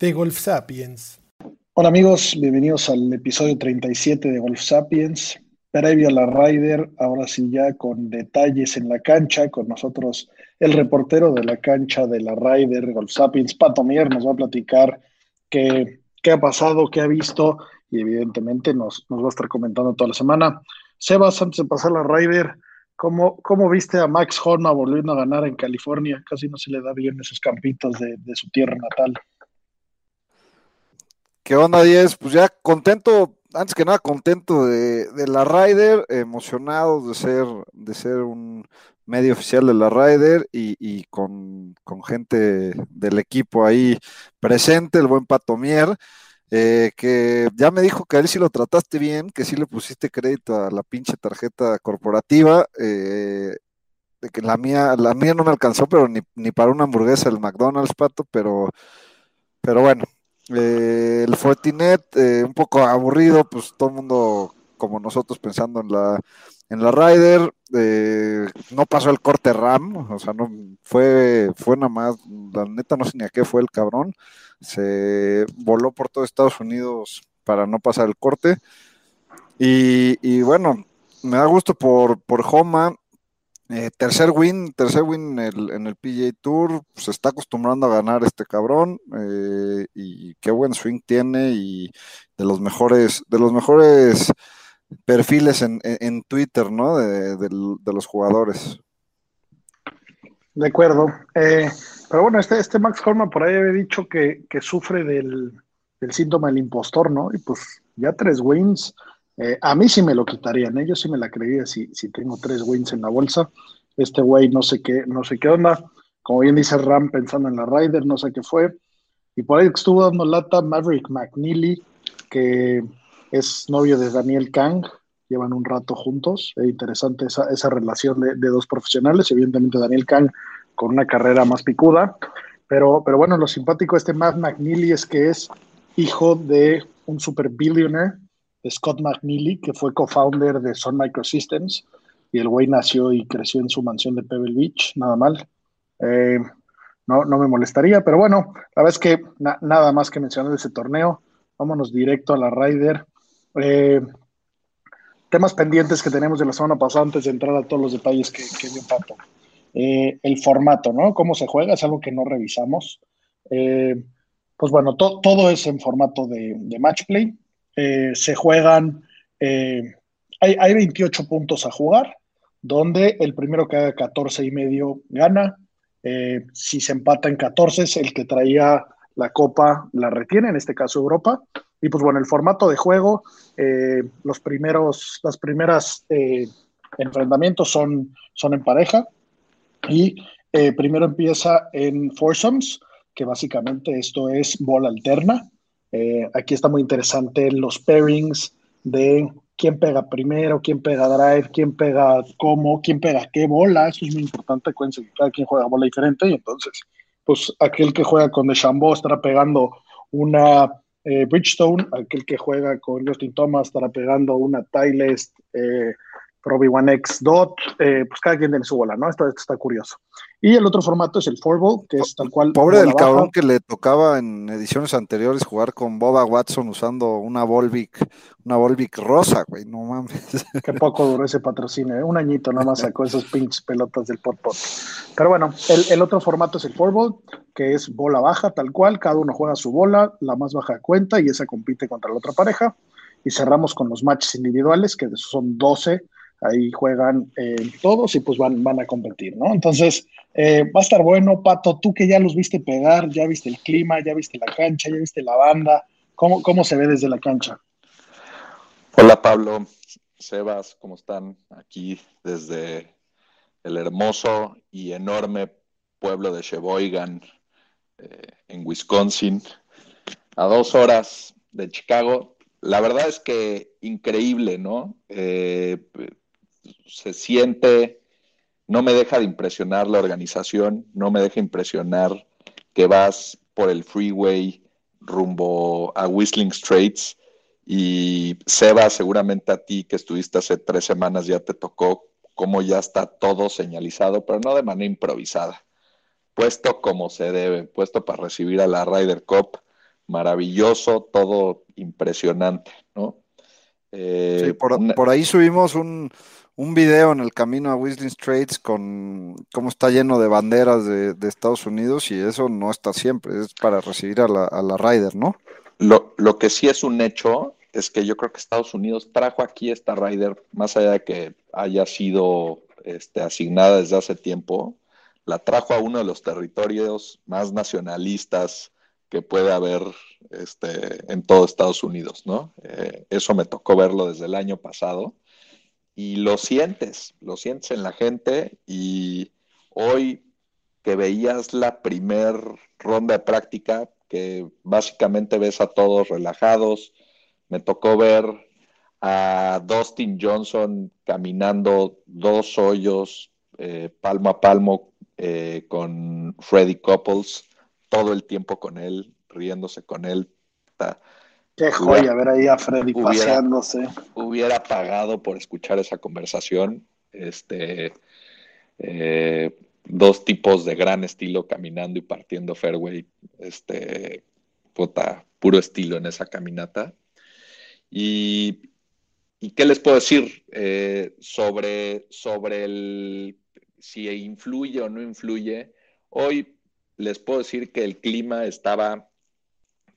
De Golf Sapiens. Hola amigos, bienvenidos al episodio 37 de Golf Sapiens. Previo a la Ryder, ahora sí ya con detalles en la cancha, con nosotros el reportero de la cancha de la Ryder, Golf Sapiens, Pato Mier, nos va a platicar qué, qué ha pasado, qué ha visto y evidentemente nos, nos va a estar comentando toda la semana. Sebas, antes de pasar la Ryder, ¿cómo, ¿cómo viste a Max Horma volviendo a ganar en California? Casi no se le da bien esos campitos de, de su tierra natal. ¿Qué onda, Diez? Pues ya contento, antes que nada contento de, de, la Ryder, emocionado de ser, de ser un medio oficial de la Ryder y, y con, con, gente del equipo ahí presente, el buen Patomier, eh, que ya me dijo que a él sí lo trataste bien, que sí le pusiste crédito a la pinche tarjeta corporativa, eh, de que la mía, la mía no me alcanzó, pero ni, ni para una hamburguesa del McDonald's, Pato, pero, pero bueno, eh, el Fortinet, eh, un poco aburrido, pues todo el mundo como nosotros pensando en la en la Ryder, eh, no pasó el corte RAM, o sea, no fue, fue nada más, la neta no sé ni a qué fue el cabrón, se voló por todo Estados Unidos para no pasar el corte. Y, y bueno, me da gusto por, por Homa, eh, tercer win, tercer win en el, en el PGA Tour, se está acostumbrando a ganar este cabrón eh, y qué buen swing tiene y de los mejores, de los mejores perfiles en, en, Twitter, ¿no? De, de, de, los jugadores. De acuerdo. Eh, pero bueno, este, este Max Horman por ahí había dicho que, que sufre del, del, síntoma del impostor, ¿no? Y pues ya tres wins. Eh, a mí sí me lo quitarían, ¿eh? yo sí me la creía si, si tengo tres wins en la bolsa. Este güey no sé qué, no sé qué onda. Como bien dice Ram, pensando en la Ryder, no sé qué fue. Y por ahí estuvo dando lata Maverick McNeely, que es novio de Daniel Kang, llevan un rato juntos, es interesante esa, esa relación de, de, dos profesionales, evidentemente Daniel Kang con una carrera más picuda, pero, pero bueno, lo simpático de este Matt McNeely es que es hijo de un super billionaire, Scott McNeely, que fue co-founder de Sun Microsystems, y el güey nació y creció en su mansión de Pebble Beach, nada mal. Eh, no, no me molestaría, pero bueno, la verdad es que na nada más que mencionar ese torneo, vámonos directo a la Ryder. Eh, temas pendientes que tenemos de la semana pasada antes de entrar a todos los detalles que, que dio Pato. Eh, el formato, ¿no? Cómo se juega, es algo que no revisamos. Pues bueno, to, todo es en formato de, de match play. Eh, se juegan, hay, hay, 28 puntos a jugar, donde el primero que haga 14 y medio gana. si se empata en 14, es el que traía la copa, la retiene, en este caso Europa. Y pues bueno, el formato de juego, eh, los primeros, las primeras eh, enfrentamientos son, son en pareja y eh, primero empieza en foursomes, que básicamente esto es bola alterna. Eh, aquí está muy interesante los pairings de quién pega primero, quién pega drive, quién pega cómo, quién pega qué bola. Eso es muy importante, acuérdense que cada quien juega bola diferente y entonces, pues aquel que juega con DeChambeau estará pegando una eh, Bridgestone, aquel que juega con Justin Thomas, estará pegando una Tylest eh, Pro One X Dot, eh, pues cada quien tiene su bola, ¿no? Esto, esto, está curioso. Y el otro formato es el Four que es tal cual. Pobre del cabrón baja. que le tocaba en ediciones anteriores jugar con Boba Watson usando una Volvic, una Volvic rosa, güey, no mames. Qué poco duró ese patrocinio, ¿eh? un añito nada más sacó esos pinches pelotas del pot pot. Pero bueno, el, el otro formato es el Four que es bola baja, tal cual, cada uno juega su bola, la más baja cuenta y esa compite contra la otra pareja. Y cerramos con los matches individuales, que son 12 ahí juegan eh, todos y pues van, van a competir, ¿no? Entonces, eh, va a estar bueno, Pato, tú que ya los viste pegar, ya viste el clima, ya viste la cancha, ya viste la banda, ¿cómo, cómo se ve desde la cancha? Hola Pablo, Sebas, ¿cómo están? Aquí desde el hermoso y enorme pueblo de Sheboygan, eh, en Wisconsin, a dos horas de Chicago. La verdad es que increíble, ¿no? Eh, se siente, no me deja de impresionar la organización, no me deja impresionar que vas por el freeway rumbo a Whistling Straits. Y Seba, seguramente a ti que estuviste hace tres semanas ya te tocó cómo ya está todo señalizado, pero no de manera improvisada, puesto como se debe, puesto para recibir a la Ryder Cup, maravilloso, todo impresionante, ¿no? Eh, sí, por, ahí subimos un, un, video en el camino a Whistling Straits con cómo está lleno de banderas de, Estados Unidos y eso no está siempre, es para recibir a la, a la Ryder, ¿no? Lo, lo, que sí es un hecho es que yo creo que Estados Unidos trajo aquí esta Ryder, más allá de que haya sido este, asignada desde hace tiempo, la trajo a uno de los territorios más nacionalistas que puede haber este, en todo Estados Unidos, ¿no? Eh, eso me tocó verlo desde el año pasado y lo sientes, lo sientes en la gente y hoy que veías la primer ronda de práctica, que básicamente ves a todos relajados, me tocó ver a Dustin Johnson caminando dos hoyos eh, palmo a palmo eh, con Freddy Couples, todo el tiempo con él, riéndose con él. Qué joya ver ahí a Freddy paseándose. Hubiera pagado por escuchar esa conversación. Este, eh, dos tipos de gran estilo caminando y partiendo fairway. Este, puta, puro estilo en esa caminata. Y, qué les puedo decir eh, sobre, sobre el, si influye o no influye? Hoy les puedo decir que el clima estaba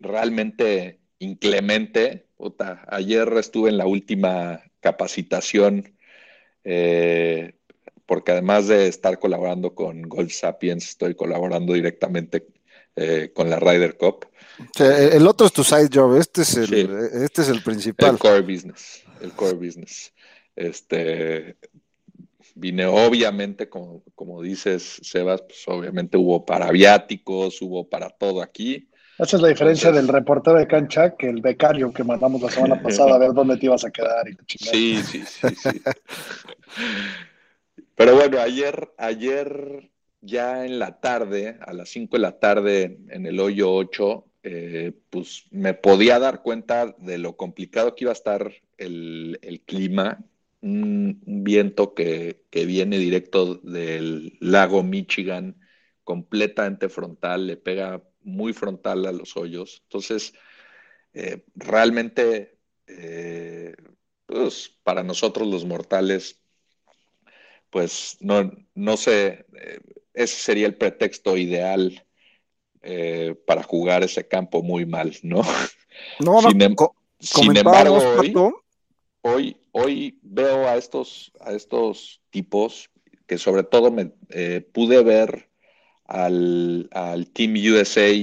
realmente inclemente. ayer estuve en la última capacitación, eh, porque además de estar colaborando con Golf Sapiens, estoy colaborando directamente eh, con la Ryder Cup. el otro es tu side job, este es el, este es el principal. El core business, el core business. Este, vine obviamente, como, como dices, Sebas, pues obviamente hubo para viáticos, hubo para todo aquí. Esa es la diferencia del reportero de cancha que el becario que mandamos la semana pasada a ver dónde te ibas a quedar. Y sí, sí, sí, sí. Pero bueno, ayer, ayer ya en la tarde, a las 5 de la tarde, en el hoyo 8, eh, pues me podía dar cuenta de lo complicado que iba a estar el, clima. Un, viento que, viene directo del lago Michigan, completamente frontal, le pega muy frontal a los hoyos. Entonces, eh, realmente, eh, pues para nosotros los mortales, pues no, no sé, ese sería el pretexto ideal eh, para jugar ese campo muy mal, ¿no? No, sin, em-, embargo, hoy, hoy, veo a estos, a estos tipos que sobre todo me eh, pude ver al, Team USA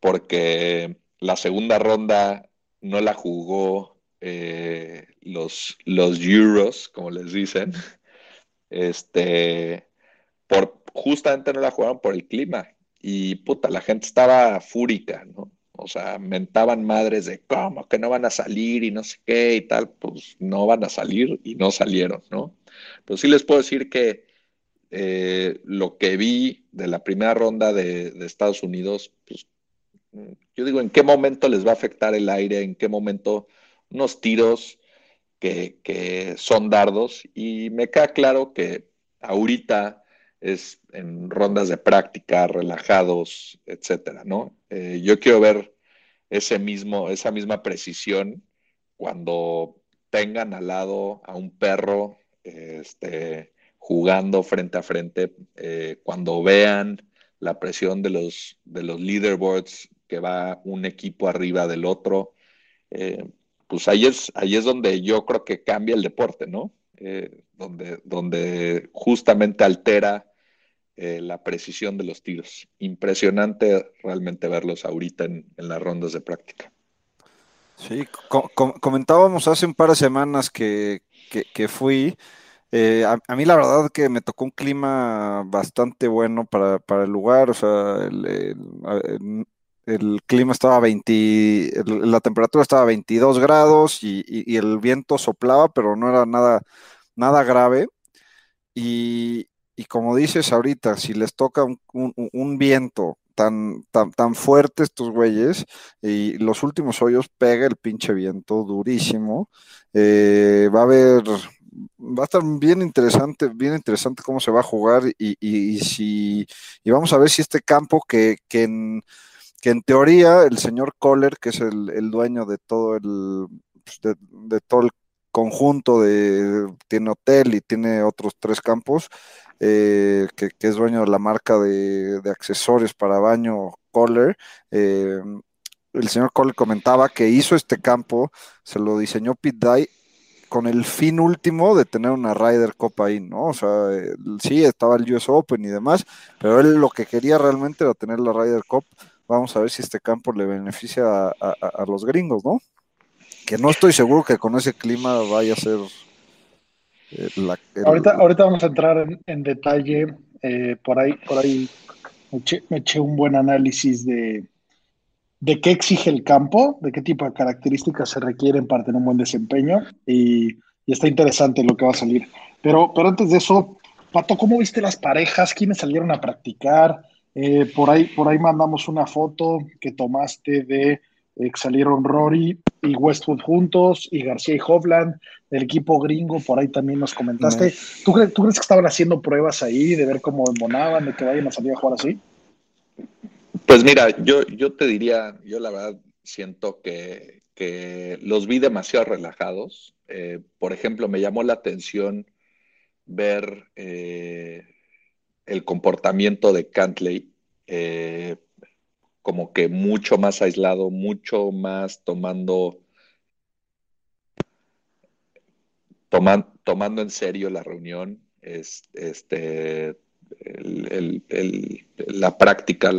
porque la segunda ronda no la jugó eh, los, los Euros, como les dicen. Este, por, justamente no la jugaron por el clima. Y puta, la gente estaba fúrica, ¿no? O sea, mentaban madres de cómo que no van a salir y no sé qué y tal, pues no van a salir y no salieron, ¿no? Pero sí les puedo decir que eh, lo que vi de la primera ronda de, Estados Unidos, pues yo digo, ¿en qué momento les va a afectar el aire? ¿En qué momento unos tiros que, que son dardos? Y me queda claro que ahorita es en rondas de práctica, relajados, etcétera, ¿no? Eh, yo quiero ver ese mismo, esa misma precisión cuando tengan al lado a un perro este, jugando frente a frente, eh, cuando vean la presión de los, de los leaderboards que va un equipo arriba del otro, eh, pues ahí es, ahí es donde yo creo que cambia el deporte, ¿no? donde, donde justamente altera eh, la precisión de los tiros. Impresionante realmente verlos ahorita en, las rondas de práctica. Sí, comentábamos hace un par de semanas que, fui, Eh, a, mí la verdad que me tocó un clima bastante bueno para, el lugar, o sea, el, clima estaba 20, la temperatura estaba a 22 grados y, el viento soplaba, pero no era nada, nada grave. Y, como dices ahorita, si les toca un, viento tan, tan, tan fuerte estos güeyes y los últimos hoyos pega el pinche viento durísimo, eh, va a haber va a estar bien interesante, bien interesante cómo se va a jugar y, si y vamos a ver si este campo que, que, en, teoría el señor Kohler, que es el, dueño de todo el pues, de, todo el conjunto de tiene hotel y tiene otros tres campos, eh, que, es dueño de la marca de, accesorios para baño Kohler. Eh, el señor Kohler comentaba que hizo este campo, se lo diseñó Pete Dye con el fin último de tener una Ryder Cup ahí, ¿no? O sea, sí, estaba el US Open y demás, pero él lo que quería realmente era tener la Ryder Cup. Vamos a ver si este campo le beneficia a, los gringos, ¿no? Que no estoy seguro que con ese clima vaya a ser eh, la, ahorita, ahorita vamos a entrar en, detalle. Eh, por ahí, por ahí me eché un buen análisis de, de qué exige el campo, de qué tipo de características se requieren para tener un buen desempeño y, está interesante lo que va a salir. Pero, pero antes de eso, Pato, ¿cómo viste las parejas? ¿Quiénes salieron a practicar? Eh, por, ahí, por ahí mandamos una foto que tomaste de eh, que salieron Rory y Westwood juntos y García y Hovland, del equipo gringo, por ahí también nos comentaste. ¿Tú, ¿Tú, crees que estaban haciendo pruebas ahí de ver cómo embonaban, de que vayan a salir a jugar así? Pues mira, yo, yo te diría, yo la verdad siento que, los vi demasiado relajados. Eh, por ejemplo, me llamó la atención ver eh, el comportamiento de Cantley eh, como que mucho más aislado, mucho más tomando, tomando en serio la reunión, este, la práctica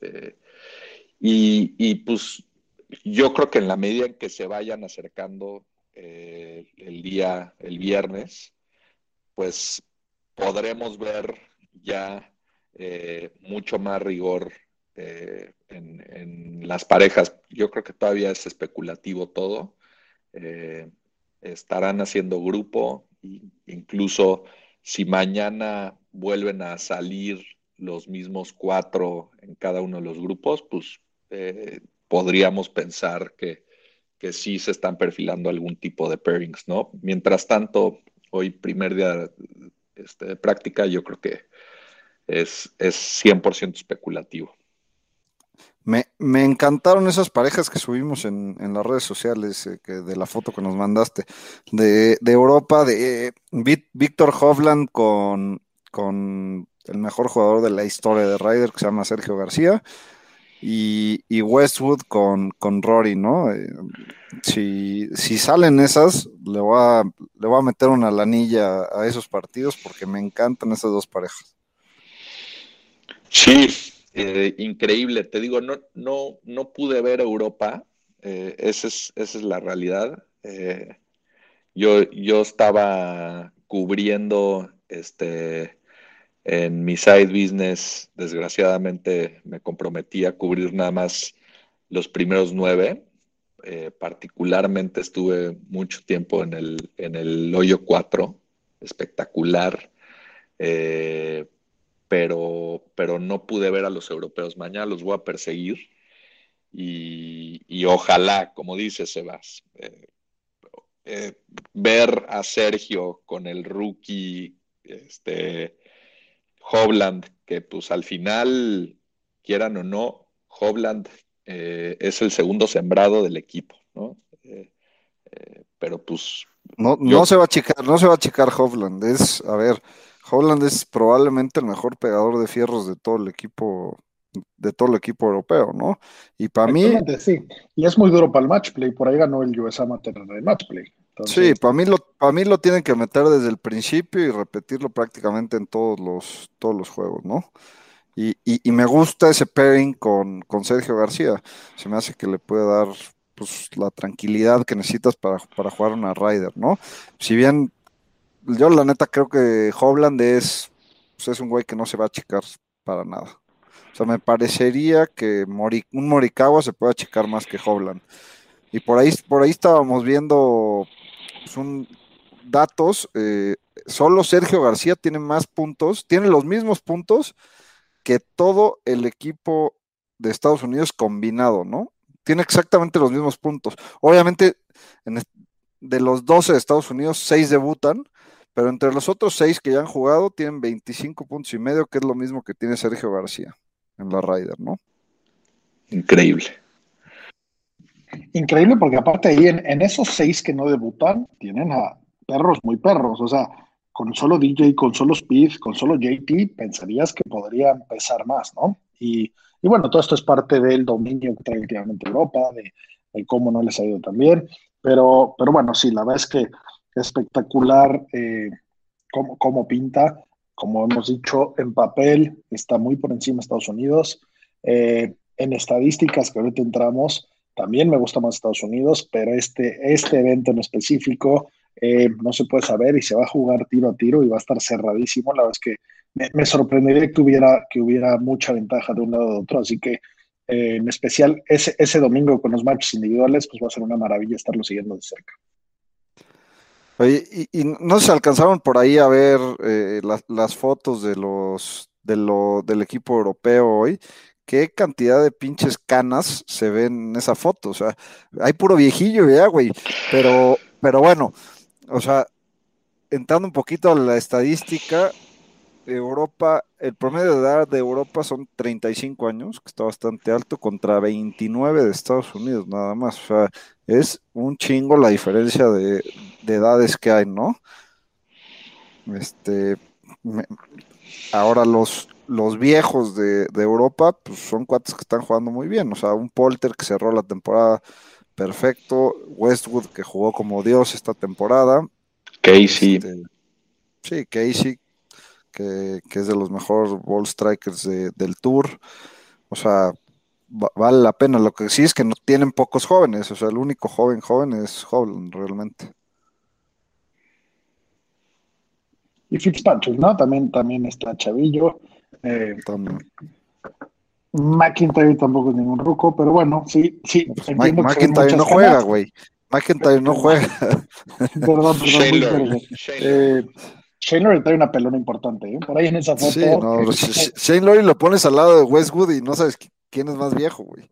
este, y, pues yo creo que en la medida en que se vayan acercando eh, el día, el viernes, pues podremos ver ya eh, mucho más rigor eh, en, las parejas. Yo creo que todavía es especulativo todo. estarán haciendo grupo, incluso si mañana vuelven a salir los mismos cuatro en cada uno de los grupos, pues eh, podríamos pensar que, que sí se están perfilando algún tipo de pairings, ¿no? Mientras tanto, hoy primer día este, de práctica, yo creo que es, es 100% especulativo. Me, encantaron esas parejas que subimos en, las redes sociales, eh, que de la foto que nos mandaste, de, Europa, de Víctor Hovland con, con el mejor jugador de la historia de Ryder, que se llama Sergio García, y, Westwood con, con, Rory, ¿no? Eh, si, salen esas, le voy, a, le voy a meter una lanilla a esos partidos porque me encantan esas dos parejas. Sí, eh, increíble. Te digo, no, no, no pude ver Europa. Eh, esa, es, esa es la realidad. yo, yo estaba cubriendo este en mi side business, desgraciadamente, me comprometí a cubrir nada más los primeros nueve. Eh, particularmente estuve mucho tiempo en el, en el hoyo 4, espectacular, eh, pero, pero no pude ver a los europeos. Mañana los voy a perseguir y, ojalá, como dice Sebas, eh, ver a Sergio con el rookie este, Hovland, que pues al final, quieran o no, Hovland eh, es el segundo sembrado del equipo, ¿no? Eh, eh, pero pues... No, no se va a achicar, no se va a achicar Hovland, es, a ver, Hovland es probablemente el mejor pegador de fierros de todo el equipo de todo el equipo europeo, ¿no? Y para mí... Sí, y es muy duro para el match play, por ahí ganó el US Amateur en el match play. Sí, para mí, lo, para mí lo tienen que meter desde el principio y repetirlo prácticamente en todos los, todos los juegos, ¿no? Y, y, me gusta ese pairing con, con, Sergio García. Se me hace que le puede dar pues, la tranquilidad que necesitas para, para jugar una Ryder, ¿no? Si bien yo la neta creo que Hovland es, pues, es un güey que no se va a achicar para nada. O sea, me parecería que un Morikawa se puede achicar más que Hovland. Y por ahí, por ahí estábamos viendo pues, datos. Eh, solo Sergio García tiene más puntos, tiene los mismos puntos que todo el equipo de Estados Unidos combinado, ¿no? Tiene exactamente los mismos puntos. Obviamente, de los 12 de Estados Unidos, 6 debutan, pero entre los otros 6 que ya han jugado, tienen 25 puntos y medio, que es lo mismo que tiene Sergio García en la Ryder, ¿no? Increíble. Increíble porque aparte ahí en, esos 6 que no debutan, tienen a perros muy perros, o sea, con solo DJ, con solo Speed, con solo JT, pensarías que podría empezar más, ¿no? Y, bueno, todo esto es parte del dominio que trae últimamente Europa, de, cómo no les ha ido tan bien, pero, pero bueno, sí, la verdad es que espectacular eh, cómo, pinta, como hemos dicho, en papel está muy por encima de Estados Unidos, eh, en estadísticas que ahorita entramos, también me gusta más Estados Unidos, pero este, este evento en específico eh, no se puede saber y se va a jugar tiro a tiro y va a estar cerradísimo. La verdad es que me, sorprendería que hubiera, que hubiera mucha ventaja de un lado o de otro, así que eh, en especial ese, ese domingo con los matches individuales, pues va a ser una maravilla estarlo siguiendo de cerca. Oye, y, no se alcanzaron por ahí a ver eh, las fotos de los de lo, del equipo europeo hoy qué cantidad de pinches canas se ven en esa foto. O sea, hay puro viejillo ya, güey. Pero, pero bueno, o sea, entrando un poquito a la estadística, Europa, el promedio de edad de Europa son 35 años, que está bastante alto, contra 29 de Estados Unidos, nada más. O sea, es un chingo la diferencia de, edades que hay, ¿no? Este, ahora los, los viejos de, Europa, pues son cuates que están jugando muy bien. O sea, un Polter que cerró la temporada perfecto, Westwood que jugó como Dios esta temporada. Casey. Este, sí, Casey, que, es de los mejores ball strikers del tour. O sea, vale la pena. Lo que sí es que no tienen pocos jóvenes. O sea, el único joven joven es Holland, realmente. Y Fitzpatrick, ¿no? También, también está Chavillo. Eh, McIntyre tampoco es ningún ruco, pero bueno, sí, sí. Pues McIntyre no juega, güey. McIntyre no juega. perdón, perdón. Shane eh, trae una pelona importante, ¿eh? Por ahí en esa foto. Sí, no, Shane Lowry lo pones al lado de Westwood y no sabes quién es más viejo, güey.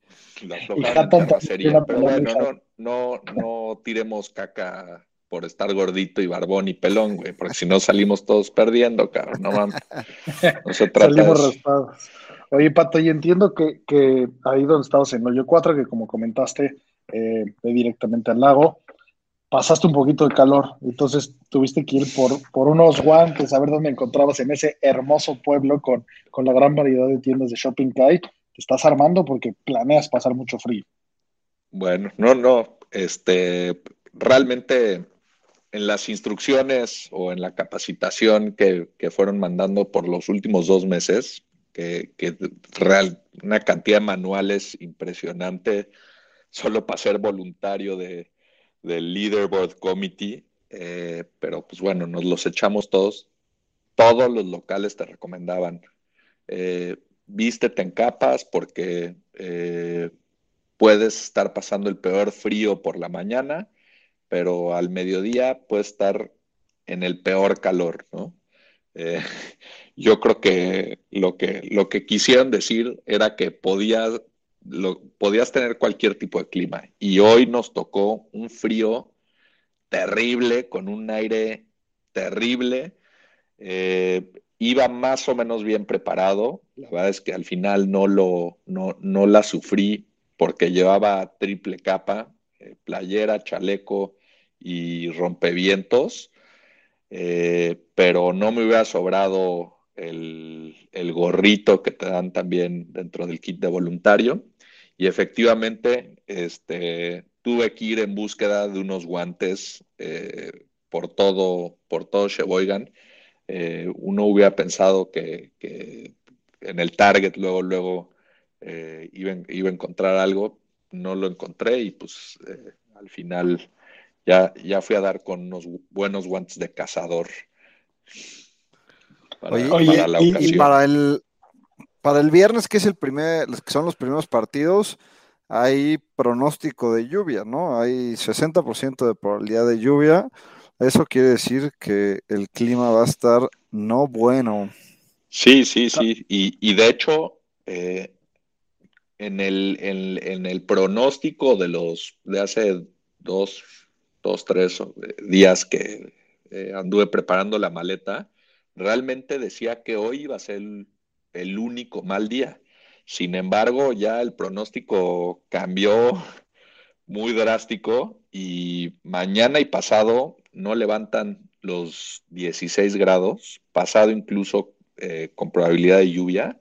pero bueno, no, no, no tiremos caca por estar gordito y barbón y pelón, güey, porque si no salimos todos perdiendo, cabrón, no mames. No se trata Salimos raspados. Oye, Pato, y entiendo que, que ahí donde estabas en Hoyo 4, que como comentaste, eh, directamente al lago, pasaste un poquito de calor, entonces tuviste que ir por, por unos guantes a ver dónde encontrabas en ese hermoso pueblo con, con la gran variedad de tiendas de shopping que hay. Te estás armando porque planeas pasar mucho frío. Bueno, no, no, este, realmente en las instrucciones o en la capacitación que, fueron mandando por los últimos dos meses, que, real, una cantidad de manuales impresionante solo para ser voluntario de, del Leaderboard Committee, eh, pero pues bueno, nos los echamos todos. Todos los locales te recomendaban, eh, vístete en capas porque eh, puedes estar pasando el peor frío por la mañana pero al mediodía puede estar en el peor calor, ¿no? Eh, yo creo que lo, que lo que quisieron decir era que podías, lo, podías tener cualquier tipo de clima y hoy nos tocó un frío terrible, con un aire terrible. Eh, iba más o menos bien preparado. La verdad es que al final no, lo, no, no la sufrí porque llevaba triple capa, eh, playera, chaleco y rompevientos, eh, pero no me hubiera sobrado el, gorrito que te dan también dentro del kit de voluntario. Y efectivamente, este, tuve que ir en búsqueda de unos guantes eh, por todo, por todo Sheboygan. uno hubiera pensado que, en el Target luego, luego iba, iba, a encontrar algo, no lo encontré y pues al final ya, ya fui a dar con unos buenos guantes de cazador. Para, la ocasión. Y para el, para el viernes, que es el primer, que son los primeros partidos, hay pronóstico de lluvia, ¿no? Hay 60% de probabilidad de lluvia. Eso quiere decir que el clima va a estar no bueno. Sí, sí, sí. Y, y de hecho, eh, en, el, en, el pronóstico de los de hace dos, dos tres días que eh, anduve preparando la maleta, realmente decía que hoy iba a ser el único mal día. Sin embargo, ya el pronóstico cambió muy drástico y mañana y pasado no levantan los 16 grados, pasado incluso eh, con probabilidad de lluvia.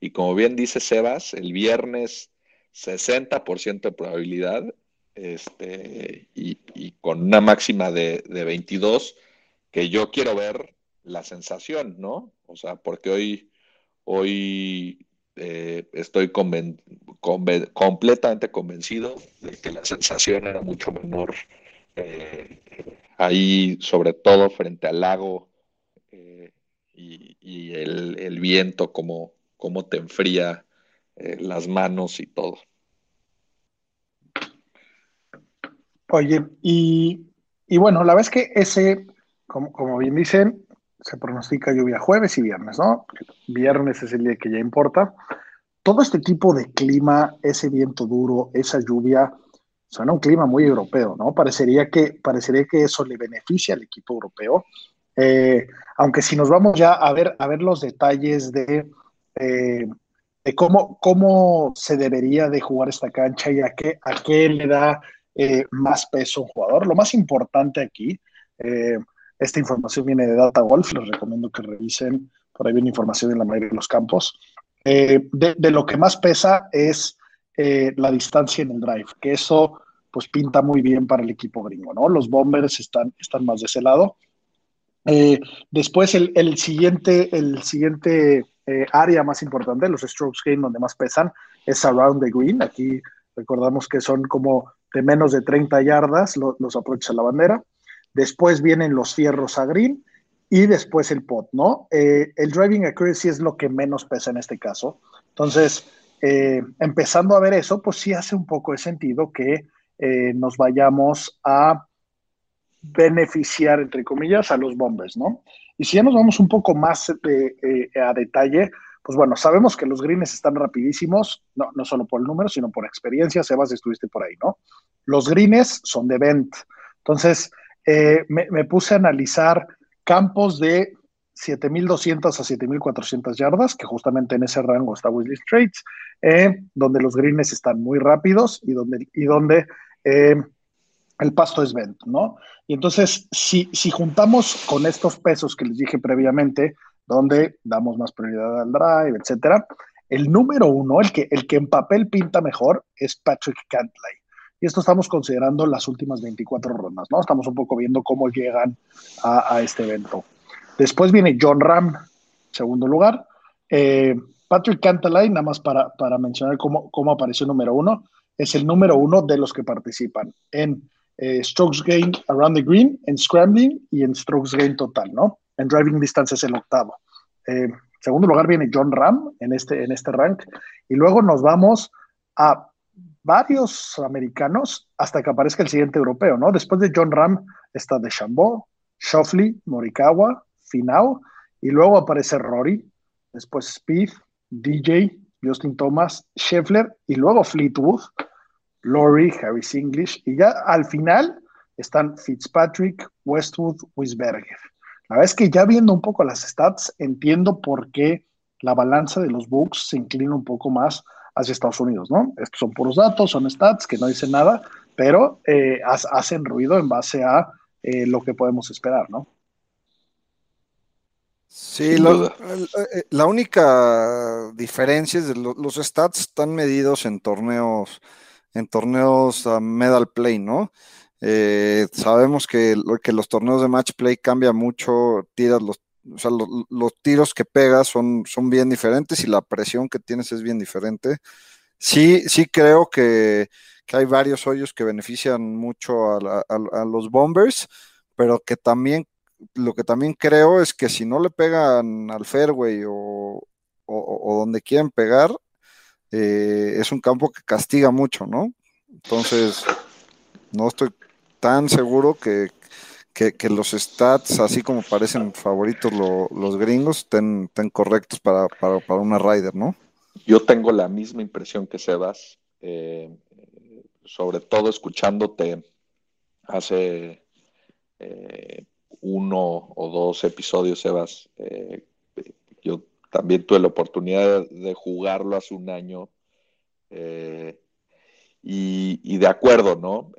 Y como bien dice Sebas, el viernes 60% de probabilidad este, y, con una máxima de, de 22, que yo quiero ver la sensación, ¿no? O sea, porque hoy, hoy eh, estoy completamente convencido de que la sensación era mucho menor eh, ahí, sobre todo frente al lago eh, y, el, viento, como, como te enfría las manos y todo. Oye, y, bueno, la vez que ese, como, como bien dicen, se pronostica lluvia jueves y viernes, ¿no? Viernes es el día que ya importa. Todo este tipo de clima, ese viento duro, esa lluvia, suena un clima muy europeo, ¿no? Parecería que, parecería que eso le beneficia al equipo europeo. Eh, aunque si nos vamos ya a ver, a ver los detalles de, eh, de cómo, cómo se debería de jugar esta cancha y a qué, a qué le da eh, más peso un jugador, lo más importante aquí, esta información viene de Data Wolf, les recomiendo que revisen, por ahí viene información en la mayoría de los campos. Eh, de, lo que más pesa es eh, la distancia en el drive, que eso pues pinta muy bien para el equipo gringo, ¿no? Los Bombers están, están más de ese lado. Eh, después el, el, siguiente, el siguiente área más importante, los strokes game donde más pesan, es around the green. Aquí recordamos que son como de menos de 30 yardas los, approaches a la bandera después vienen los fierros a green y después el pot, ¿no? Eh, el driving accuracy es lo que menos pesa en este caso. Entonces, eh, empezando a ver eso, pues sí hace un poco de sentido que eh, nos vayamos a beneficiar, entre comillas, a los bombers, ¿no? Y si ya nos vamos un poco más a detalle, pues bueno, sabemos que los greens están rapidísimos, no, no solo por el número, sino por experiencia. Sebas, estuviste por ahí, ¿no? Los greens son de vent. Entonces, eh, me, puse a analizar campos de 7.200 a 7.400 yardas, que justamente en ese rango está Wesley Straits, eh, donde los greens están muy rápidos y donde, y donde eh, el pasto es bent, ¿no? Y entonces, si, si juntamos con estos pesos que les dije previamente, donde damos más prioridad al drive, etcétera, el número uno, el que, el que en papel pinta mejor, es Patrick Cantley. Y esto estamos considerando las últimas 24 rondas, ¿no? Estamos un poco viendo cómo llegan a, este evento. Después viene John Ram, segundo lugar. Eh, Patrick Cantalay, nada más para, para mencionar cómo, cómo apareció número uno, es el número uno de los que participan en eh, strokes gain around the green, en scrambling y en strokes gain total, ¿no? En driving distance es el octavo. Eh, segundo lugar viene John Ram en este, en este rank. Y luego nos vamos a varios americanos hasta que aparezca el siguiente europeo, ¿no? Después de John Ram está DeChambeau, Shoffley, Morikawa, Finau, y luego aparece Rory, después Speed, DJ, Justin Thomas, Scheffler, y luego Fleetwood, Laurie, Harris English, y ya al final están Fitzpatrick, Westwood, Wisberger. La verdad es que ya viendo un poco las stats, entiendo por qué la balanza de los books se inclina un poco más hacia Estados Unidos, ¿no? Estos son puros datos, son stats que no dicen nada, pero eh, hacen ruido en base a eh, lo que podemos esperar, ¿no? Sí, eh, la única diferencia es que los stats están medidos en torneos, en torneos a medal play, ¿no? Sabemos que, los torneos de match play cambia mucho, tiras los o sea, los tiros que pegas son, son bien diferentes y la presión que tienes es bien diferente. Sí, sí creo que, hay varios hoyos que benefician mucho a, los Bombers, pero que también, lo que también creo es que si no le pegan al fairway o, donde quieren pegar, eh, es un campo que castiga mucho, ¿no? Entonces, no estoy tan seguro que, que, los stats, así como parecen favoritos los gringos, estén, correctos para, una rider, ¿no? Yo tengo la misma impresión que Sebas, eh, sobre todo escuchándote hace eh, uno o dos episodios, Sebas. Eh, yo también tuve la oportunidad de jugarlo hace un año. Y, y, de acuerdo, ¿no?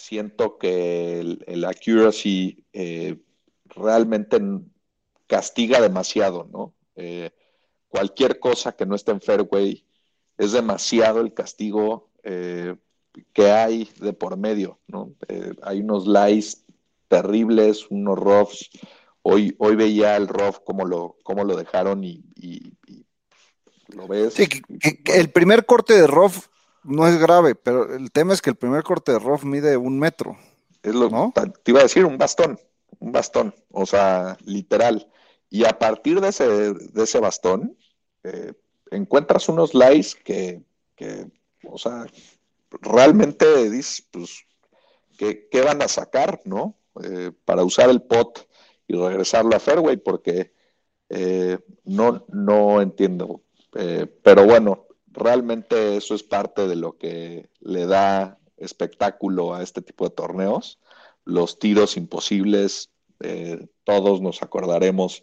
Siento que el, accuracy eh, realmente castiga demasiado, ¿no? Eh, cualquier cosa que no esté en fairway es demasiado el castigo eh, que hay de por medio, ¿no? hay unos lies terribles, unos roughs. Hoy, hoy veía el rough como lo, cómo lo dejaron y, lo ves. Sí, el primer corte de rough no es grave, pero el tema es que el primer corte de rough mide un metro. Es lo ¿no? te iba a decir, un bastón, un bastón, o sea, literal. Y a partir de ese, de ese bastón, eh, encuentras unos lies que, que, o sea, realmente dices, pues, ¿qué, van a sacar, no? Eh, para usar el pot y regresarlo a fairway, porque eh, no, no entiendo. pero bueno, realmente eso es parte de lo que le da espectáculo a este tipo de torneos. Los tiros imposibles, eh, todos nos acordaremos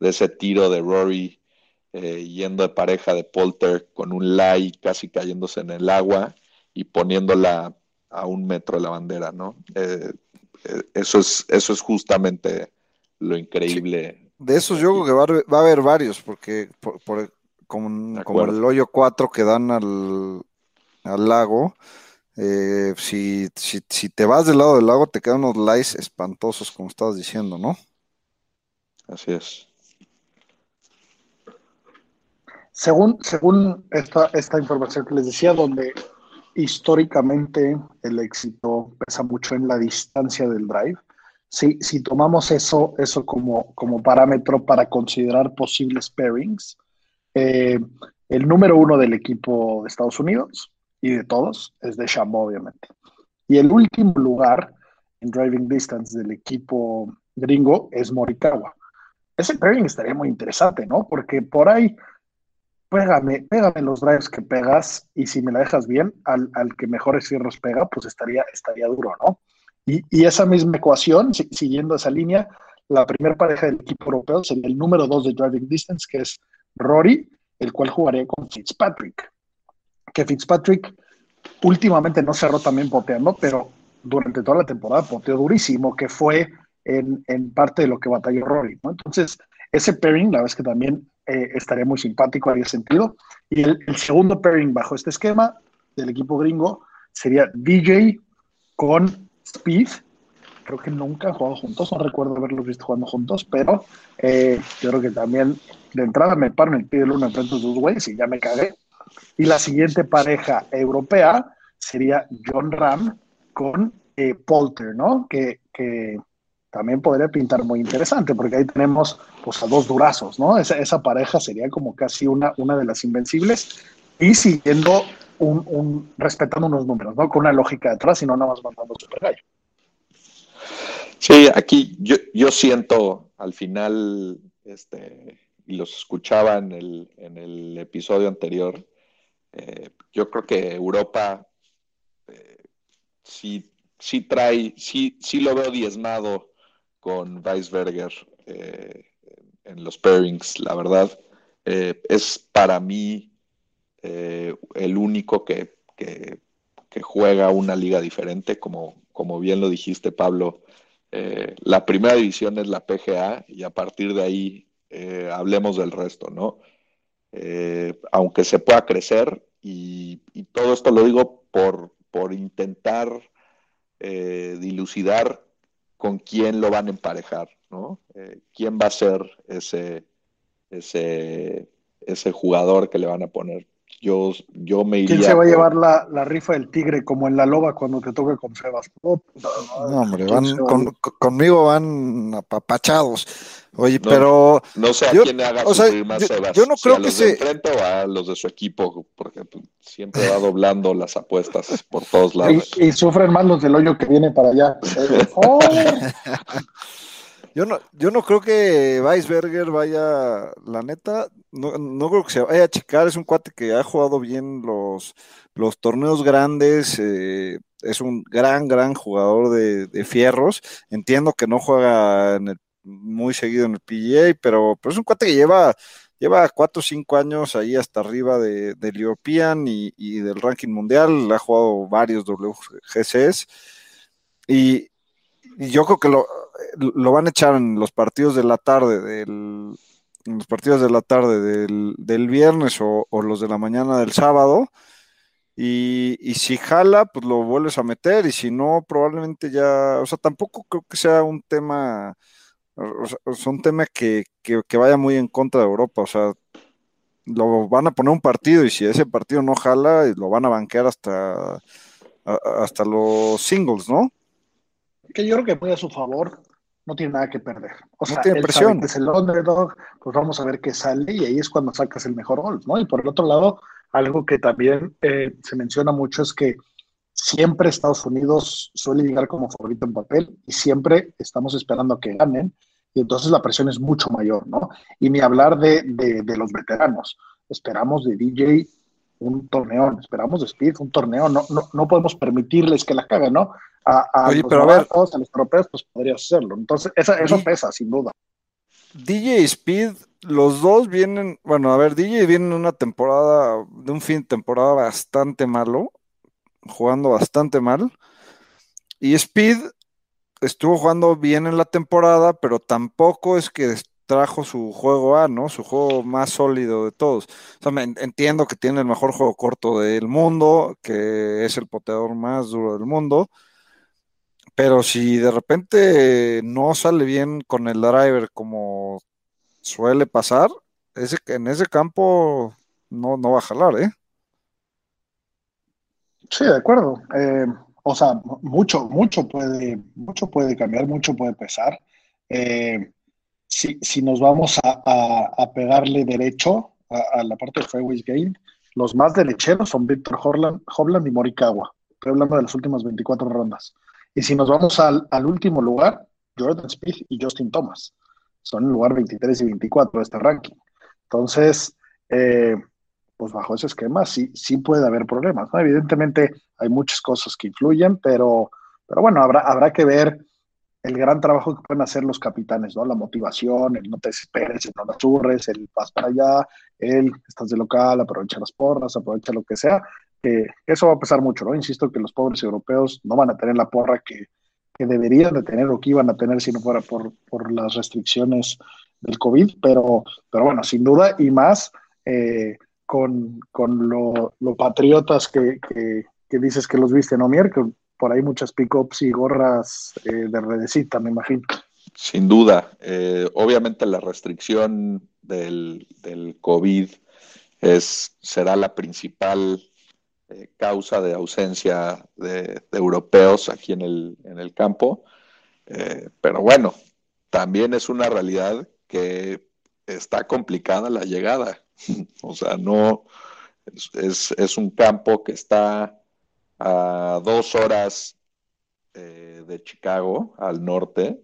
de ese tiro de Rory eh, yendo de pareja de Polter con un lie casi cayéndose en el agua y poniéndola a un metro de la bandera, ¿no? Eh, eso, es, eso es justamente lo increíble. De esos yo creo que va a, haber varios, porque por, como, el hoyo 4 que dan al, lago. Eh, si, si, te vas del lado del lago, te quedan unos lies espantosos, como estabas diciendo, ¿no? Así es. Según, según esta, esta información que les decía, donde históricamente el éxito pesa mucho en la distancia del drive, si, si tomamos eso, eso como, como parámetro para considerar posibles pairings, eh, el número uno del equipo de Estados Unidos y de todos es de Chambó, obviamente. Y el último lugar en driving distance del equipo gringo es Morikawa. Ese pairing estaría muy interesante, ¿no? Porque por ahí, pégame, pégame los drives que pegas y si me la dejas bien, al, que mejores cierros pega, pues estaría, estaría duro, ¿no? Y, y esa misma ecuación, siguiendo esa línea, la primera pareja del equipo europeo sería el número dos de driving distance, que es Rory, el cual jugaría con Fitzpatrick. Que Fitzpatrick últimamente no cerró también poteando, pero durante toda la temporada poteó durísimo, que fue en, parte de lo que batalló Rory. ¿no? Entonces, ese pairing, la verdad es que también eh, estaría muy simpático, haría sentido. Y el, segundo pairing bajo este esquema del equipo gringo sería DJ con Speed. Creo que nunca han jugado juntos, no recuerdo haberlos visto jugando juntos, pero eh, creo que también de entrada me paro en el pie de luna enfrente de dos güeyes y ya me cagué. Y la siguiente pareja europea sería John Ram con eh, Polter, ¿no? Que, que, también podría pintar muy interesante, porque ahí tenemos pues, a dos durazos, ¿no? Esa, esa pareja sería como casi una, una de las invencibles y siguiendo un, un, respetando unos números, ¿no? Con una lógica detrás y no nada más mandando super gallo. Sí, aquí yo, yo siento al final, este, y los escuchaba en el, en el episodio anterior, eh, yo creo que Europa eh, sí, sí, trae, sí, sí lo veo diezmado con Weisberger eh, en los pairings, la verdad. es para mí el único que, que, juega una liga diferente, como, como bien lo dijiste, Pablo. la primera división es la PGA y a partir de ahí eh, hablemos del resto, ¿no? Eh, aunque se pueda crecer, y, todo esto lo digo por, por intentar eh, dilucidar con quién lo van a emparejar, ¿no? ¿Quién va a ser ese, ese, ese jugador que le van a poner? Yo, yo me iría. ¿Quién se va a llevar la, la rifa del tigre como en la loba cuando te toca con Sebas? No, hombre, ¿Quién van con- conmigo van apapachados. Oye, No, pero No sé a Yo- quién le haga o sea, sufrir más yo- Sebas. yo no si creo a que los se- de enfrente o a los de su equipo, porque pues, siempre va doblando las apuestas por todos lados. Y, y sufren más los del hoyo que viene para allá. Oh, yo no, yo no creo que Weisberger vaya, la neta, no, no creo que se vaya a checar. Es un cuate que ha jugado bien los, los torneos grandes. eh, es un gran, gran jugador de, fierros. Entiendo que no juega muy seguido en el PGA, pero, pero es un cuate que lleva, lleva cuatro o cinco años ahí hasta arriba de, del European y, y del ranking mundial. Ha jugado varios WGCs. Y, y yo creo que lo, lo van a echar en los partidos de la tarde del en los partidos de la tarde del, del viernes o, los de la mañana del sábado y, si jala pues lo vuelves a meter y si no probablemente ya o sea tampoco creo que sea un tema o sea, es un tema que, que, que vaya muy en contra de Europa o sea lo van a poner un partido y si ese partido no jala lo van a banquear hasta hasta los singles ¿no? que yo creo que muy a su favor, no tiene nada que perder. O sea, tiene él presión. sabe que es el underdog, pues vamos a ver qué sale y ahí es cuando sacas el mejor gol, ¿no? Y por el otro lado, algo que también eh, se menciona mucho es que siempre Estados Unidos suele llegar como favorito en papel y siempre estamos esperando a que ganen y entonces la presión es mucho mayor, ¿no? Y ni hablar de, de, de los veteranos. Esperamos de DJ un torneo, esperamos de Speed un torneo, no, no, no podemos permitirles que la caguen, ¿no? A, a Oye, los pero a novatos, a los europeos, pues podrías hacerlo. Entonces, esa- eso pesa, sin duda. DJ Speed, los dos vienen, bueno, a ver, DJ viene en una temporada, de un fin de temporada bastante malo, jugando bastante mal. Y Speed estuvo jugando bien en la temporada, pero tampoco es que trajo su juego A, ¿no? Su juego más sólido de todos. O sea, me- entiendo que tiene el mejor juego corto del mundo, que es el poteador más duro del mundo. Pero si de repente no sale bien con el driver como suele pasar, ese, en ese campo no, no va a jalar, ¿eh? Sí, de acuerdo. Eh, o sea, mucho, mucho puede, mucho puede cambiar, mucho puede pesar. Eh, si, nos vamos a, pegarle derecho a, la parte de Fairways Game, los más derecheros son Víctor Hovland, y Morikawa. Estoy hablando de las últimas 24 rondas. Y si nos vamos al, último lugar, Jordan Smith y Justin Thomas. Son el lugar 23 y 24 de este ranking. Entonces, eh, pues bajo ese esquema sí, sí puede haber problemas. ¿no? Evidentemente hay muchas cosas que influyen, pero, pero bueno, habrá, habrá que ver el gran trabajo que pueden hacer los capitanes, ¿no? La motivación, el no te desesperes, el no la churres, el vas para allá, el estás de local, aprovecha las porras, aprovecha lo que sea. eso va a pesar mucho, ¿no? Insisto que los pobres europeos no van a tener la porra que, que deberían de tener o que iban a tener si no fuera por, por las restricciones del COVID, pero, pero bueno, sin duda y más eh, con, con lo, lo, patriotas que, que, que, dices que los viste, ¿no, Mier? Que por ahí muchas pick-ups y gorras eh, de redecita, me imagino. Sin duda. Eh, obviamente la restricción del, COVID es, será la principal eh, causa de ausencia de, de, europeos aquí en el, en el campo. Pero bueno, también es una realidad que está complicada la llegada. o sea, no es, es, un campo que está a dos horas eh, de Chicago, al norte,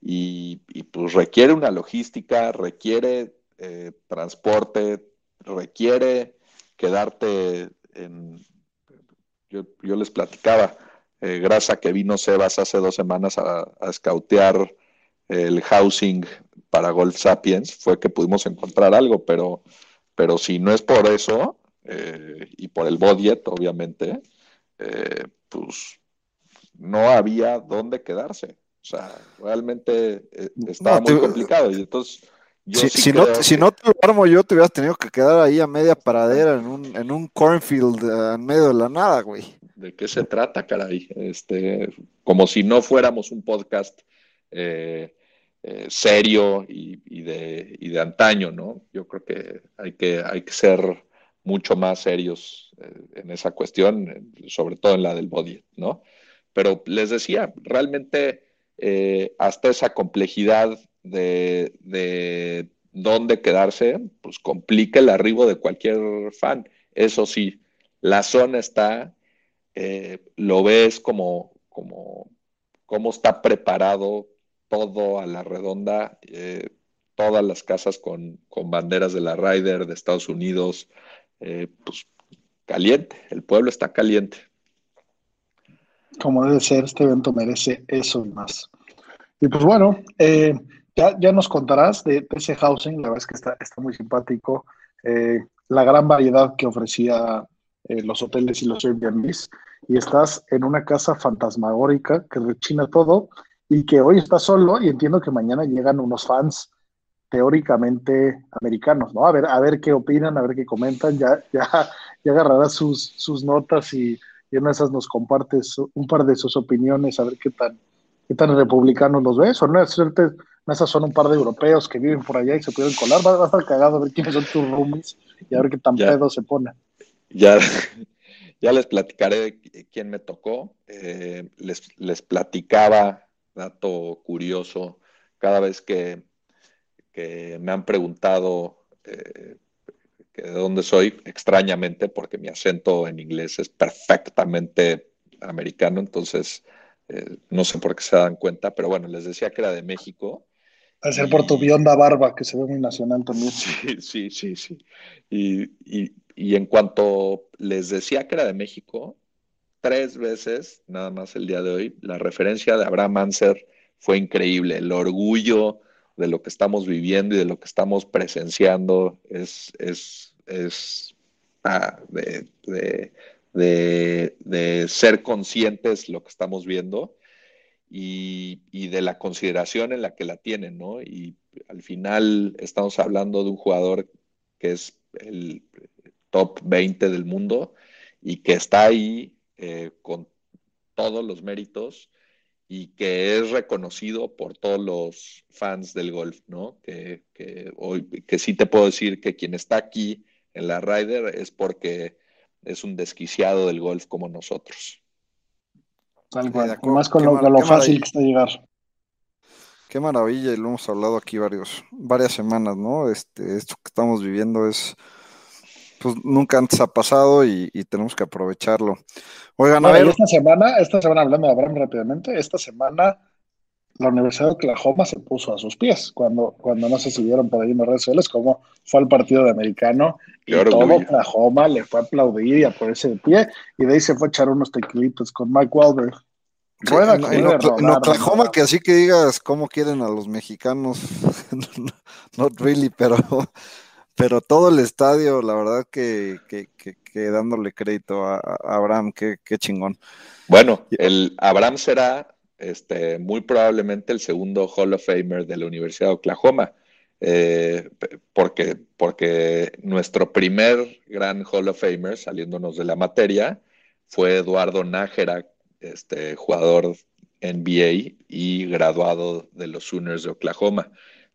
y, pues requiere una logística, requiere eh, transporte, requiere quedarte en... Yo, yo les platicaba, eh, gracias a que vino Sebas hace dos semanas a, a el housing para Golf Sapiens, fue que pudimos encontrar algo, pero, pero si no es por eso, eh, y por el budget, obviamente, eh, pues no había dónde quedarse. O sea, realmente eh, estaba no, te... muy complicado. Y entonces, yo si, sí si, no, que... si, no, te lo armo yo, te hubieras tenido que quedar ahí a media paradera en un, en un cornfield uh, en medio de la nada, güey. ¿De qué se trata, caray? Este, como si no fuéramos un podcast eh, eh, serio y, y, de, y, de, antaño, ¿no? Yo creo que hay que, hay que ser mucho más serios eh, en esa cuestión, sobre todo en la del body, ¿no? Pero les decía, realmente eh, hasta esa complejidad de, de dónde quedarse, pues complica el arribo de cualquier fan. Eso sí, la zona está, eh, lo ves como, como, cómo está preparado todo a la redonda, eh, todas las casas con, con, banderas de la Ryder de Estados Unidos, eh, pues caliente, el pueblo está caliente. Como debe ser, este evento merece eso y más. Y pues bueno, eh, ya, ya, nos contarás de, ese housing, la verdad es que está, está muy simpático, eh, la gran variedad que ofrecía los hoteles y los Airbnbs, y estás en una casa fantasmagórica que rechina todo y que hoy está solo y entiendo que mañana llegan unos fans teóricamente americanos, ¿no? A ver, a ver qué opinan, a ver qué comentan, ya, ya, ya agarrarás sus, sus notas y, y en esas nos compartes un par de sus opiniones, a ver qué tan, qué tan republicanos los ves, o no, suerte, esas son un par de europeos que viven por allá y se pueden colar, va, va a estar cagado a ver quiénes son tus roomies y a ver qué tan ya, pedo se pone. Ya, ya les platicaré quién me tocó, eh, les, les platicaba, dato curioso, cada vez que, que me han preguntado eh, que de dónde soy, extrañamente, porque mi acento en inglés es perfectamente americano, entonces eh, no sé por qué se dan cuenta, pero bueno, les decía que era de México. Al ser y... por tu bionda barba, que se ve muy nacional también. Sí, sí, sí, sí. Y, y, y, en cuanto les decía que era de México, tres veces, nada más el día de hoy, la referencia de Abraham Anser fue increíble. El orgullo de lo que estamos viviendo y de lo que estamos presenciando es, es, es ah, de, de, de, ser conscientes lo que estamos viendo y, y, de la consideración en la que la tienen, ¿no? Y al final estamos hablando de un jugador que es el top 20 del mundo y que está ahí eh, con todos los méritos y que es reconocido por todos los fans del golf, ¿no? Que, que, hoy, que sí te puedo decir que quien está aquí en la Ryder es porque es un desquiciado del golf como nosotros. Tal cual, y más con lo, con lo fácil que está llegar. Qué maravilla, y lo hemos hablado aquí varios, varias semanas, ¿no? Este, esto que estamos viviendo es, pues nunca antes ha pasado y, y tenemos que aprovecharlo. Oigan, bueno, a ver. Esta semana, esta semana, hablando de Abraham rápidamente, esta semana la Universidad de Oklahoma se puso a sus pies cuando, cuando no se siguieron por ahí en las redes sociales, como fue el partido de americano, y todo orgullo. Oklahoma le fue a aplaudir y a ponerse de pie, y de ahí se fue a echar unos tequilitos con Mike Wahlberg. Rueda, en, en, Oklahoma, en, Oklahoma, que así que digas cómo quieren a los mexicanos, not really, pero, pero todo el estadio, la verdad que, que, que, que dándole crédito a, a Abraham, qué, qué chingón. Bueno, el Abraham será este, muy probablemente el segundo Hall of Famer de la Universidad de Oklahoma, eh, porque, porque nuestro primer gran Hall of Famer, saliéndonos de la materia, fue Eduardo Nájera, este, jugador NBA y graduado de los Sooners de Oklahoma.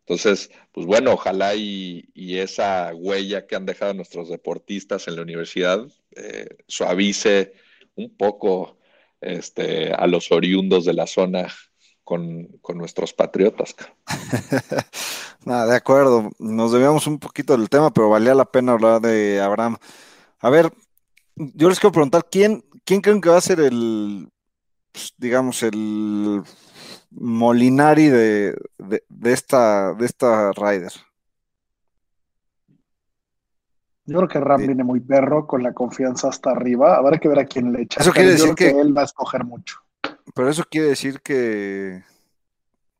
Entonces, pues bueno, ojalá y, esa huella que han dejado nuestros deportistas en la universidad eh, suavice un poco este, a los oriundos de la zona con, con nuestros patriotas. Nada, de acuerdo. Nos debíamos un poquito del tema, pero valía la pena hablar de Abraham. A ver, yo les quiero preguntar, ¿quién, quién creen que va a ser el, pues, digamos, el Molinari de, de, de, esta, de esta Ryder? Yo creo que Ram sí. viene muy perro, con la confianza hasta arriba. Habrá que ver a quién le echa. Eso quiere decir que, que, él va a escoger mucho. Pero eso quiere decir que,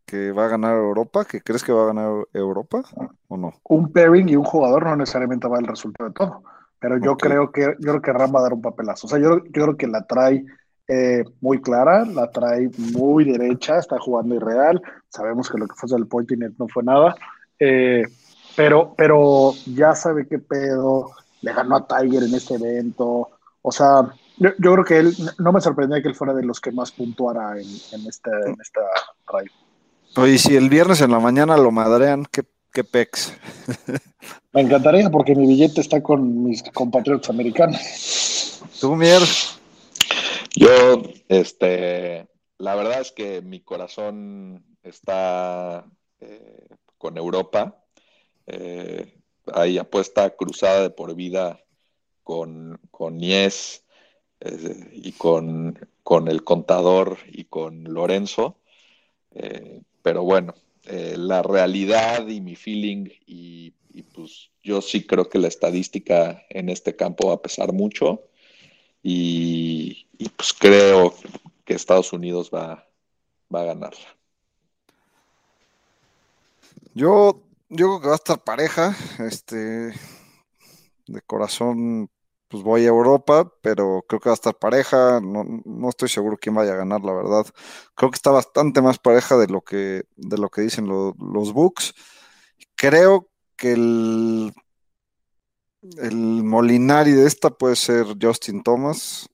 que va a ganar Europa, que crees que va a ganar Europa o no? Un pairing y un jugador no necesariamente va el resultado de todo. Pero yo okay. creo que yo creo que Ram va a dar un papelazo. O sea, yo, yo creo que la trae eh, muy clara, la trae muy derecha, está jugando irreal. Sabemos que lo que fue el Pointinet no fue nada. Eh, pero, pero ya sabe qué pedo, le ganó a Tiger en este evento, o sea, yo, yo creo que él, no me sorprendía que él fuera de los que más puntuara en, en, este, en esta raid. Oye, si el viernes en la mañana lo madrean, ¿qué, qué pex. Me encantaría porque mi billete está con mis compatriotas americanos. ¿Tú, Mier? Yo, este, la verdad es que mi corazón está eh, con Europa. Eh, hay apuesta cruzada de por vida con, con Nies eh, y con, con, el contador y con Lorenzo. Eh, pero bueno, la realidad y mi feeling y, pues yo sí creo que la estadística en este campo va a pesar mucho y, pues creo que Estados Unidos va, va a ganarla. Yo, yo creo que va a estar pareja. Este, de corazón, pues voy a Europa, pero creo que va a estar pareja. No, no, estoy seguro quién vaya a ganar, la verdad. Creo que está bastante más pareja de lo que, de lo que dicen lo, los books. Creo que el, el Molinari de esta puede ser Justin Thomas.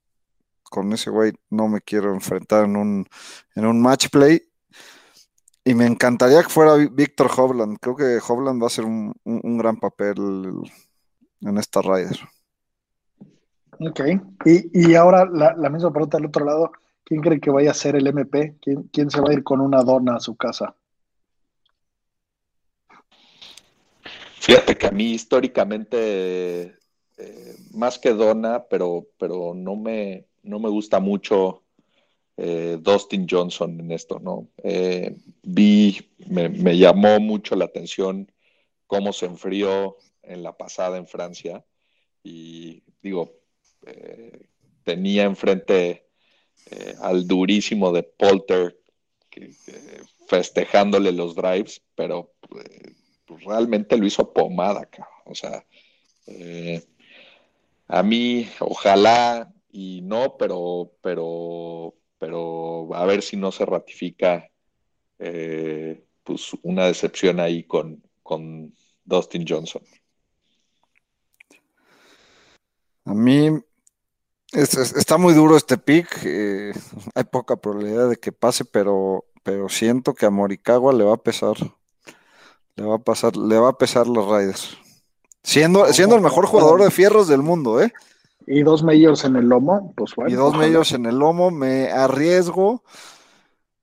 Con ese güey no me quiero enfrentar en un, en un match play. Y me encantaría que fuera Víctor Hovland. Creo que Hovland va a hacer un, un, gran papel en esta Ryder. Ok. Y, y ahora la, la, misma pregunta del otro lado. ¿Quién cree que vaya a ser el MP? ¿Quién, quién se va a ir con una dona a su casa? Fíjate que a mí históricamente, eh, más que dona, pero, pero no, me, no me gusta mucho eh, Dustin Johnson en esto, ¿no? Eh, vi, me, llamó mucho la atención cómo se enfrió en la pasada en Francia y digo, tenía enfrente al durísimo de Polter festejándole los drives, pero realmente lo hizo pomada, o sea, a mí ojalá y no, pero, pero, pero a ver si no se ratifica pues una decepción ahí con, con Dustin Johnson. A mí es, es, está muy duro este pick. Eh, hay poca probabilidad de que pase, pero, pero siento que a Morikawa le va a pesar. Le va a pasar, le va a pesar los Raiders. Siendo, siendo el mejor jugador de fierros del mundo, ¿eh? Y dos medios en el lomo, pues bueno. Y dos medios en el lomo, me arriesgo.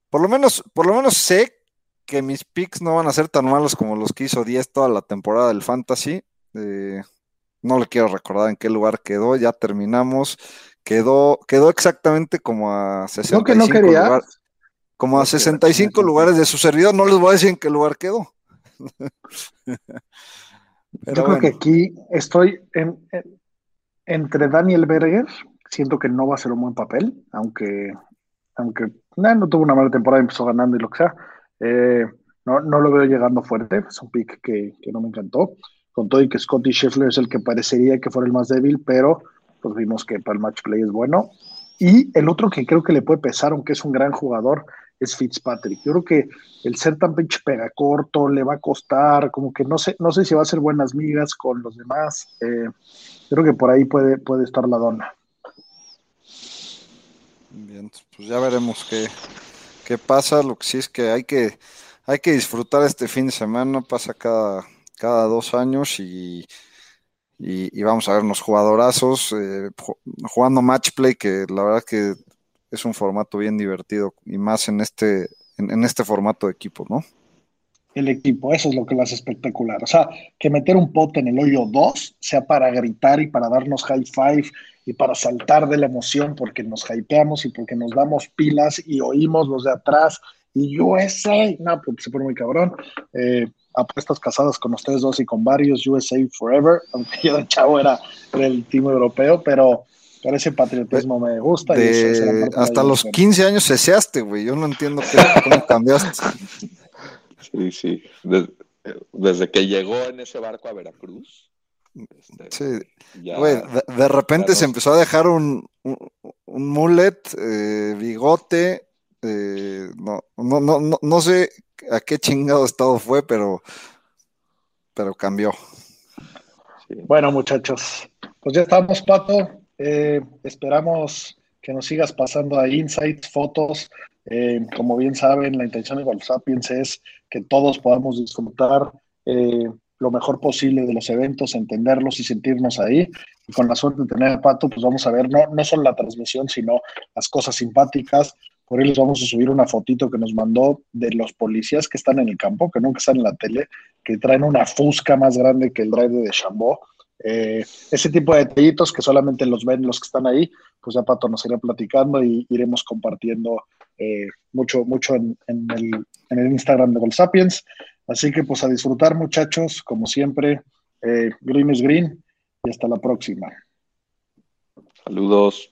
Por lo menos, por lo menos sé que mis picks no van a ser tan malos como los que hizo 10 toda la temporada del Fantasy. Eh, no le quiero recordar en qué lugar quedó, ya terminamos. Quedó, quedó exactamente como a 65 ¿No que no. Como a 65 lugares de su servidor, no les voy a decir en qué lugar quedó. Pero Yo creo bueno. que aquí estoy en, en, entre Daniel Berger, siento que no va a ser un buen papel, aunque, aunque nah, no tuvo una mala temporada, empezó ganando y lo que sea. Eh, no, no, lo veo llegando fuerte, es un pick que, que no me encantó con todo y que Scotty Scheffler es el que parecería que fuera el más débil, pero pues vimos que para el match play es bueno. Y el otro que creo que le puede pesar, aunque es un gran jugador, es Fitzpatrick. Yo creo que el ser tan pinche pega corto le va a costar, como que no sé, no sé si va a hacer buenas migas con los demás. Eh, creo que por ahí puede, puede estar la dona. Bien, pues ya veremos qué, qué pasa. Lo que sí es que hay que, hay que disfrutar este fin de semana, pasa cada, cada dos años y, y, y vamos a ver unos jugadorazos eh, jugando match play que la verdad que es un formato bien divertido y más en este, en, este formato de equipo, ¿no? el equipo, eso es lo que lo hace espectacular. O sea, que meter un pote en el hoyo 2 sea para gritar y para darnos high five y para saltar de la emoción porque nos hypeamos y porque nos damos pilas y oímos los de atrás y USA, no, porque se pone muy cabrón. Eh, apuestas casadas con ustedes dos y con varios, USA Forever, aunque yo de chavo era del team europeo, pero, pero ese patriotismo me gusta. De, y eso, hasta los 15 años ceseaste, güey, yo no entiendo qué, cómo cambiaste. Sí, sí, desde, desde, que llegó en ese barco a Veracruz. Este, sí, ya, güey, de, de, repente se empezó a dejar un, un, un mullet, eh, bigote, eh, no, no, no, no sé a qué chingado estado fue, pero, pero cambió. Bueno, muchachos, pues ya estamos, Pato. Eh, esperamos que nos sigas pasando a insights, fotos. Eh, como bien saben, la intención de WhatsApp es que todos podamos disfrutar eh, lo mejor posible de los eventos, entenderlos y sentirnos ahí. Y con la suerte de tener a Pato, pues vamos a ver no, no solo la transmisión, sino las cosas simpáticas. Por ahí les vamos a subir una fotito que nos mandó de los policías que están en el campo, que nunca están en la tele, que traen una fusca más grande que el drive de Chambó. Eh, ese tipo de detallitos que solamente los ven los que están ahí, pues ya Pato nos irá platicando y iremos compartiendo eh, mucho, mucho en, el, en, el, Instagram de Gold Sapiens. Así que pues a disfrutar muchachos, como siempre, eh, green is green y hasta la próxima. Saludos.